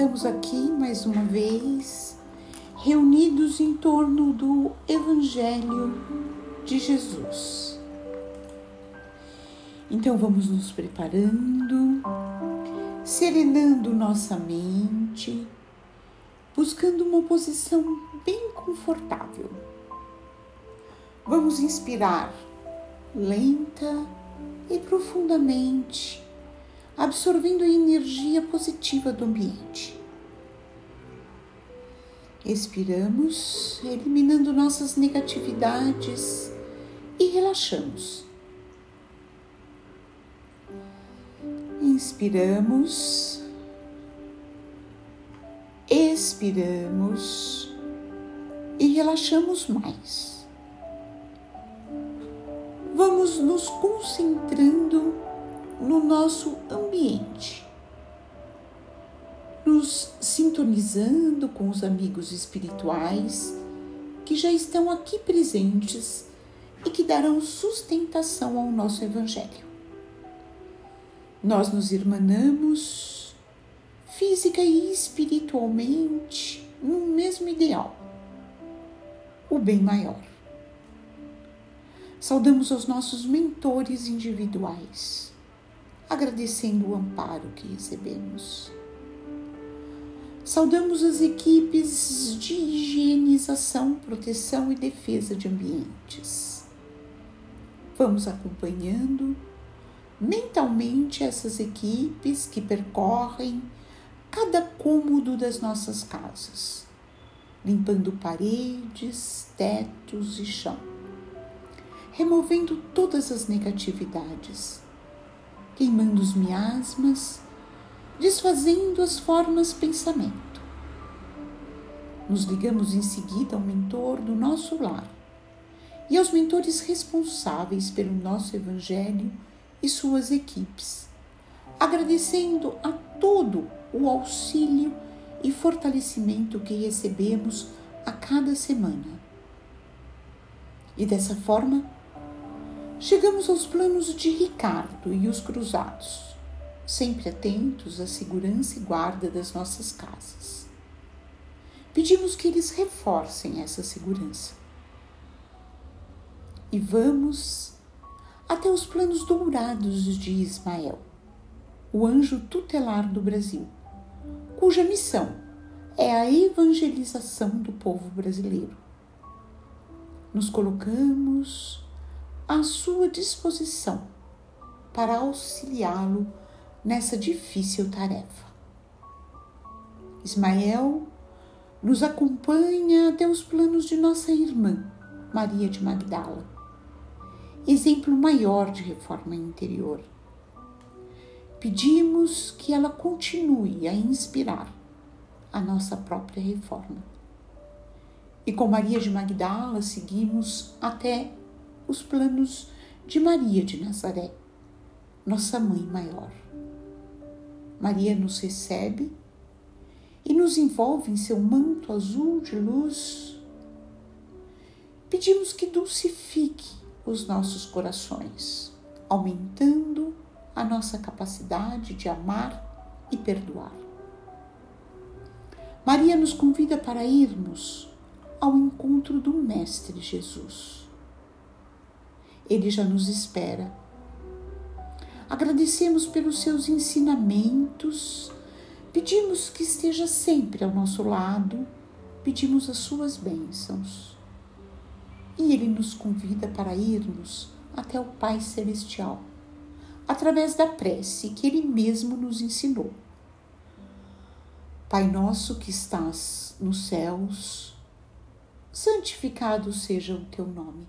Estamos aqui mais uma vez, reunidos em torno do Evangelho de Jesus. Então vamos nos preparando, serenando nossa mente, buscando uma posição bem confortável. Vamos inspirar lenta e profundamente, absorvendo a energia positiva do ambiente. Expiramos, eliminando nossas negatividades e relaxamos. Inspiramos, expiramos e relaxamos mais vamos nos concentrando no nosso ambiente, nos sintonizando com os amigos espirituais que já estão aqui presentes e que darão sustentação ao nosso Evangelho. Nós nos irmanamos física e espiritualmente no mesmo ideal, o bem maior. Saudamos os nossos mentores individuais, agradecendo o amparo que recebemos. Saudamos as equipes de higienização, proteção e defesa de ambientes. Vamos acompanhando mentalmente essas equipes que percorrem cada cômodo das nossas casas, limpando paredes, tetos e chão removendo todas as negatividades, queimando os miasmas, desfazendo as formas pensamento. Nos ligamos em seguida ao mentor do nosso lar e aos mentores responsáveis pelo nosso Evangelho e suas equipes, agradecendo a todo o auxílio e fortalecimento que recebemos a cada semana. E dessa forma, Chegamos aos planos de Ricardo e os cruzados, sempre atentos à segurança e guarda das nossas casas. Pedimos que eles reforcem essa segurança. E vamos até os planos dourados de Ismael, o anjo tutelar do Brasil, cuja missão é a evangelização do povo brasileiro. Nos colocamos à sua disposição para auxiliá-lo nessa difícil tarefa. Ismael nos acompanha até os planos de nossa irmã, Maria de Magdala, exemplo maior de reforma interior. Pedimos que ela continue a inspirar a nossa própria reforma. E com Maria de Magdala seguimos até os planos de Maria de Nazaré, nossa mãe maior. Maria nos recebe e nos envolve em seu manto azul de luz. Pedimos que dulcifique os nossos corações, aumentando a nossa capacidade de amar e perdoar. Maria nos convida para irmos ao encontro do Mestre Jesus ele já nos espera. Agradecemos pelos seus ensinamentos, pedimos que esteja sempre ao nosso lado, pedimos as suas bênçãos. E ele nos convida para irmos até o Pai Celestial, através da prece que ele mesmo nos ensinou. Pai nosso que estás nos céus, santificado seja o teu nome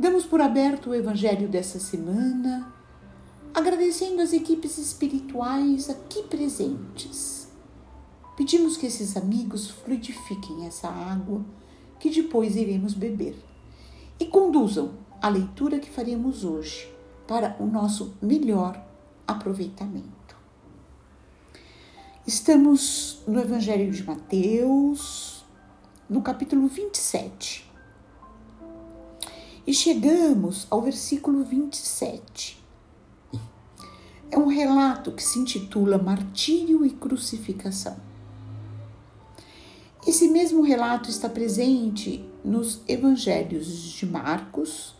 Damos por aberto o Evangelho dessa semana, agradecendo as equipes espirituais aqui presentes, pedimos que esses amigos fluidifiquem essa água que depois iremos beber e conduzam a leitura que faremos hoje para o nosso melhor aproveitamento. Estamos no Evangelho de Mateus, no capítulo 27. E chegamos ao versículo 27. É um relato que se intitula Martírio e Crucificação. Esse mesmo relato está presente nos evangelhos de Marcos,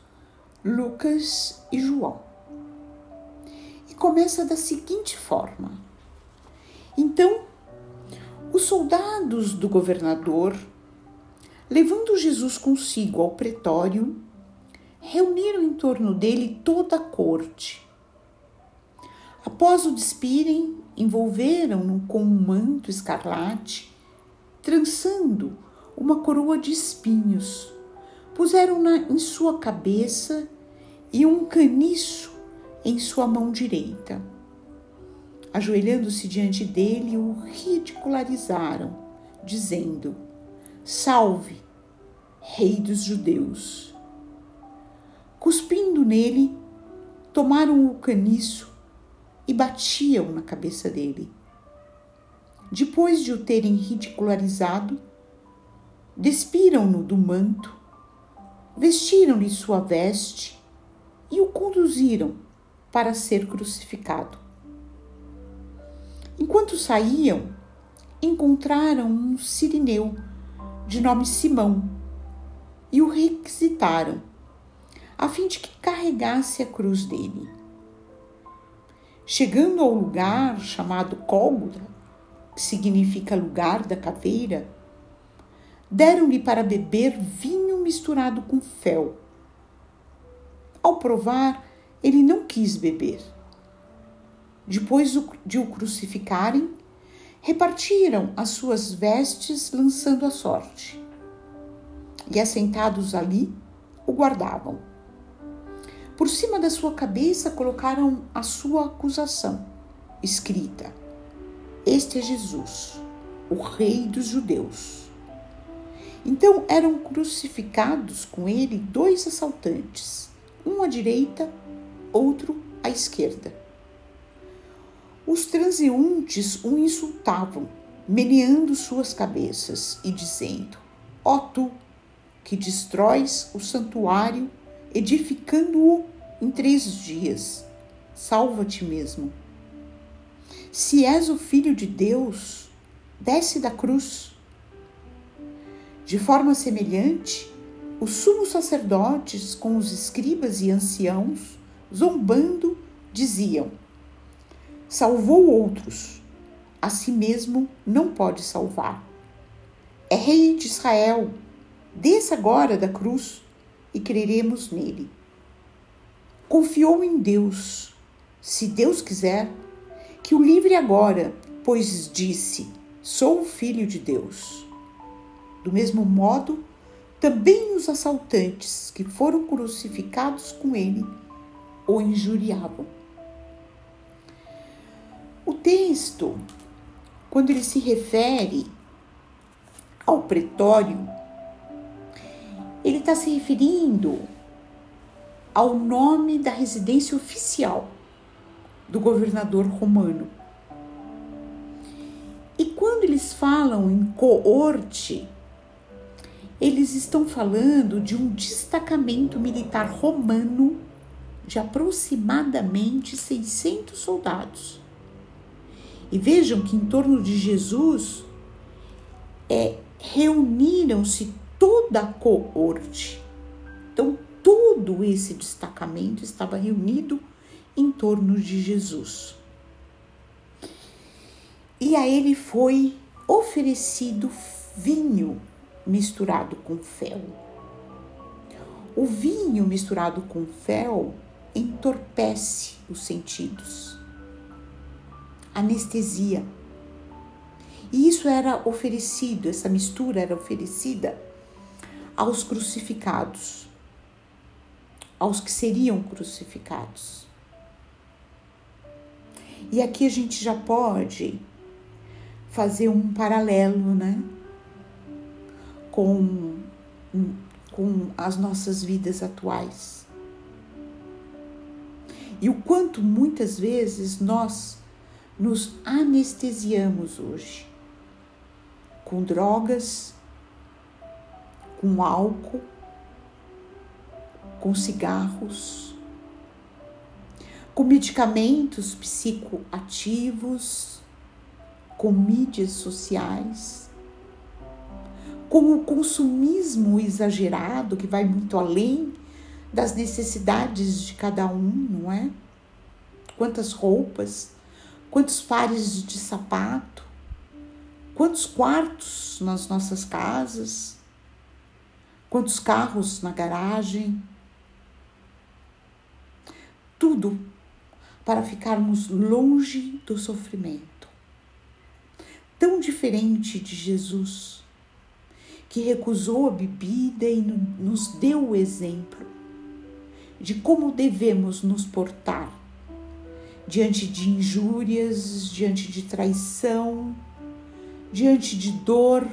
Lucas e João. E começa da seguinte forma: Então, os soldados do governador, levando Jesus consigo ao pretório, reuniram em torno dele toda a corte. Após o despirem, envolveram-no com um manto escarlate, trançando uma coroa de espinhos puseram-na em sua cabeça e um caniço em sua mão direita. Ajoelhando-se diante dele, o ridicularizaram, dizendo: Salve, Rei dos Judeus! Cuspindo nele, tomaram o caniço e batiam na cabeça dele. Depois de o terem ridicularizado, despiram-no do manto vestiram-lhe sua veste e o conduziram para ser crucificado. Enquanto saíam, encontraram um sirineu de nome Simão e o requisitaram, a fim de que carregasse a cruz dele. Chegando ao lugar chamado Cólgota, que significa lugar da caveira, deram-lhe para beber vinho misturado com fel. Ao provar, ele não quis beber. Depois de o crucificarem, repartiram as suas vestes, lançando a sorte. E assentados ali, o guardavam. Por cima da sua cabeça colocaram a sua acusação, escrita: Este é Jesus, o Rei dos Judeus. Então eram crucificados com ele dois assaltantes, um à direita, outro à esquerda. Os transeuntes o insultavam, meneando suas cabeças e dizendo: Ó tu, que destróis o santuário, edificando-o em três dias, salva-te mesmo. Se és o filho de Deus, desce da cruz. De forma semelhante, os sumos sacerdotes, com os escribas e anciãos, zombando, diziam: Salvou outros, a si mesmo não pode salvar. É rei de Israel, desça agora da cruz e creremos nele. Confiou em Deus, se Deus quiser, que o livre agora, pois disse: Sou o filho de Deus. Do mesmo modo, também os assaltantes que foram crucificados com ele o injuriavam. O texto, quando ele se refere ao pretório, está se referindo ao nome da residência oficial do governador romano. E quando eles falam em coorte, eles estão falando de um destacamento militar romano de aproximadamente 600 soldados. E vejam que em torno de Jesus é, reuniram-se toda a coorte. Então, todo esse destacamento estava reunido em torno de Jesus. E a ele foi oferecido vinho misturado com fel. O vinho misturado com fel entorpece os sentidos, anestesia. E isso era oferecido, essa mistura era oferecida aos crucificados, aos que seriam crucificados. E aqui a gente já pode fazer um paralelo, né? Com, com as nossas vidas atuais. E o quanto muitas vezes nós nos anestesiamos hoje com drogas, com álcool, com cigarros, com medicamentos psicoativos, com mídias sociais, com o consumismo exagerado que vai muito além das necessidades de cada um, não é? Quantas roupas, quantos pares de sapato, quantos quartos nas nossas casas, quantos carros na garagem. Tudo para ficarmos longe do sofrimento. Tão diferente de Jesus, que recusou a bebida e nos deu o exemplo de como devemos nos portar diante de injúrias, diante de traição, diante de dor,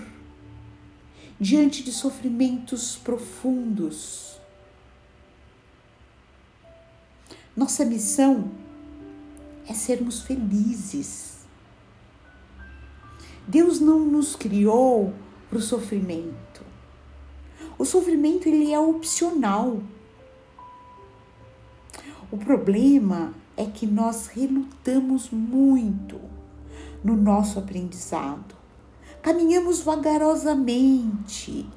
diante de sofrimentos profundos. Nossa missão é sermos felizes. Deus não nos criou para o sofrimento. O sofrimento ele é opcional. O problema é que nós relutamos muito no nosso aprendizado. Caminhamos vagarosamente,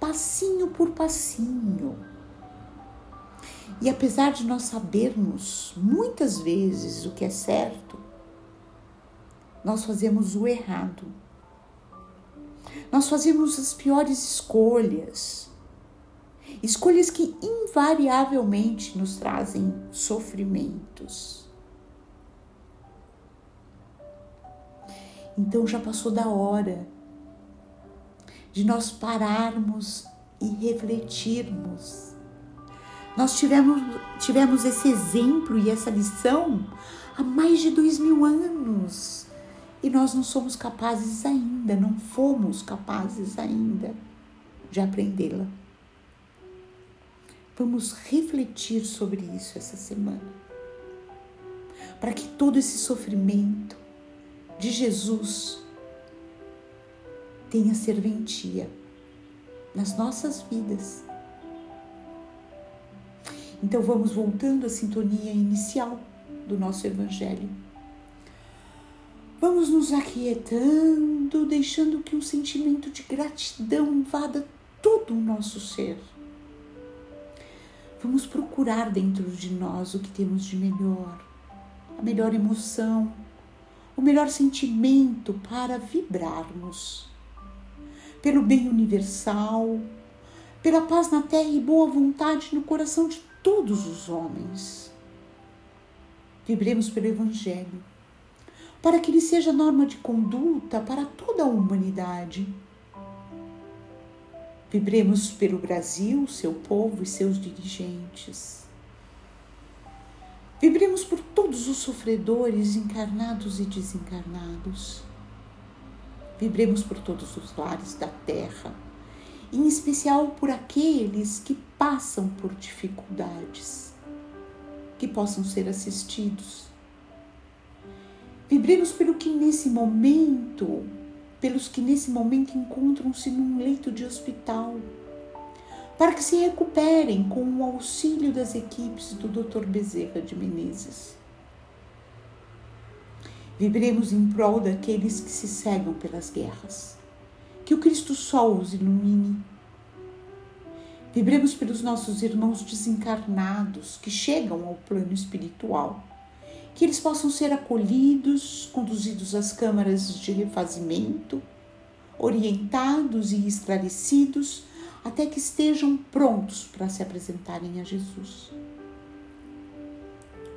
passinho por passinho. E apesar de nós sabermos muitas vezes o que é certo, nós fazemos o errado. Nós fazemos as piores escolhas escolhas que invariavelmente nos trazem sofrimentos. Então já passou da hora de nós pararmos e refletirmos. Nós tivemos, tivemos esse exemplo e essa lição há mais de dois mil anos e nós não somos capazes ainda, não fomos capazes ainda de aprendê-la. Vamos refletir sobre isso essa semana. Para que todo esse sofrimento de Jesus tenha serventia nas nossas vidas. Então vamos voltando à sintonia inicial do nosso Evangelho. Vamos nos aquietando, deixando que um sentimento de gratidão invada todo o nosso ser. Vamos procurar dentro de nós o que temos de melhor, a melhor emoção, o melhor sentimento para vibrarmos. Pelo bem universal, pela paz na terra e boa vontade no coração de todos os homens. Vibremos pelo Evangelho, para que ele seja norma de conduta para toda a humanidade Vibremos pelo Brasil, seu povo e seus dirigentes. Vibremos por todos os sofredores encarnados e desencarnados. Vibremos por todos os lares da terra, em especial por aqueles que passam por dificuldades, que possam ser assistidos. Vibremos pelo que nesse momento pelos que nesse momento encontram-se num leito de hospital, para que se recuperem com o auxílio das equipes do Dr. Bezerra de Menezes. Vibremos em prol daqueles que se cegam pelas guerras. Que o Cristo Sol os ilumine. Vibremos pelos nossos irmãos desencarnados que chegam ao plano espiritual que eles possam ser acolhidos, conduzidos às câmaras de refazimento, orientados e esclarecidos até que estejam prontos para se apresentarem a Jesus.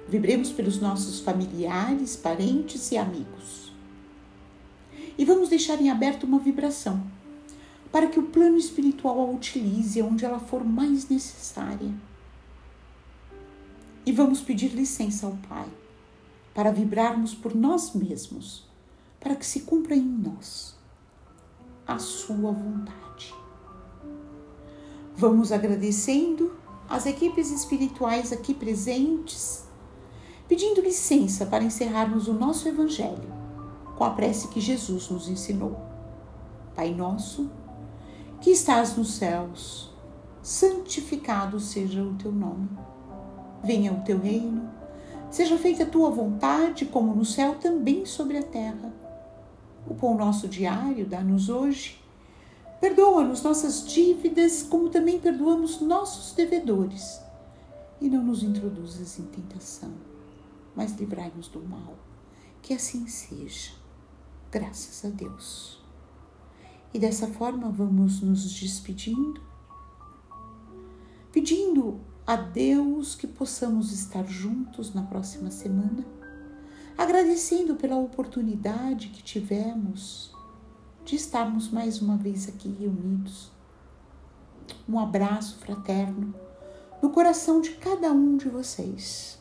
Vibremos pelos nossos familiares, parentes e amigos. E vamos deixar em aberto uma vibração para que o plano espiritual a utilize onde ela for mais necessária. E vamos pedir licença ao Pai para vibrarmos por nós mesmos, para que se cumpra em nós a Sua vontade. Vamos agradecendo as equipes espirituais aqui presentes, pedindo licença para encerrarmos o nosso Evangelho com a prece que Jesus nos ensinou. Pai nosso, que estás nos céus, santificado seja o teu nome. Venha o teu reino, seja feita a tua vontade, como no céu, também sobre a terra. O pão nosso diário dá-nos hoje. Perdoa-nos nossas dívidas, como também perdoamos nossos devedores. E não nos introduzas em tentação, mas livrai-nos do mal. Que assim seja. Graças a Deus. E dessa forma vamos nos despedindo, pedindo a Deus que possamos estar juntos na próxima semana, agradecendo pela oportunidade que tivemos de estarmos mais uma vez aqui reunidos. Um abraço fraterno no coração de cada um de vocês.